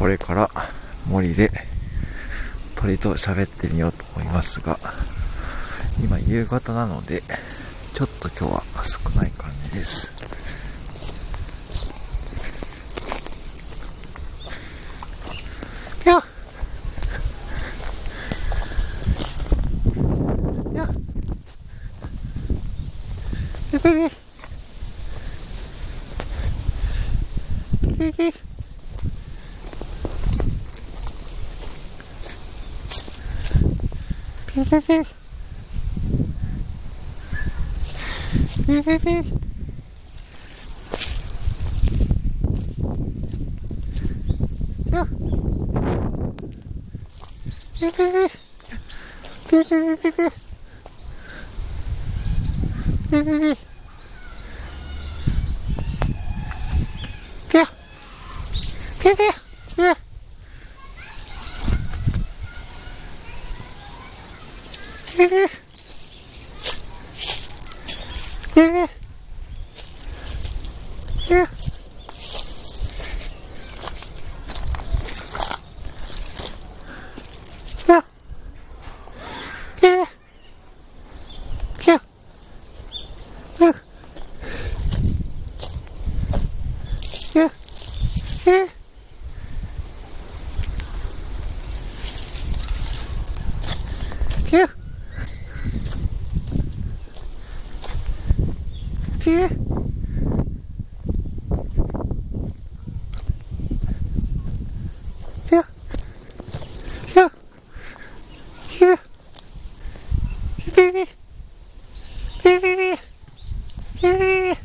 これから森で鳥と喋ってみようと思いますが、今夕方なので、ちょっと今日は少ない感じです。や Mm-hmm. えー、えー、えーキュッけ？ビビビビビビビビ。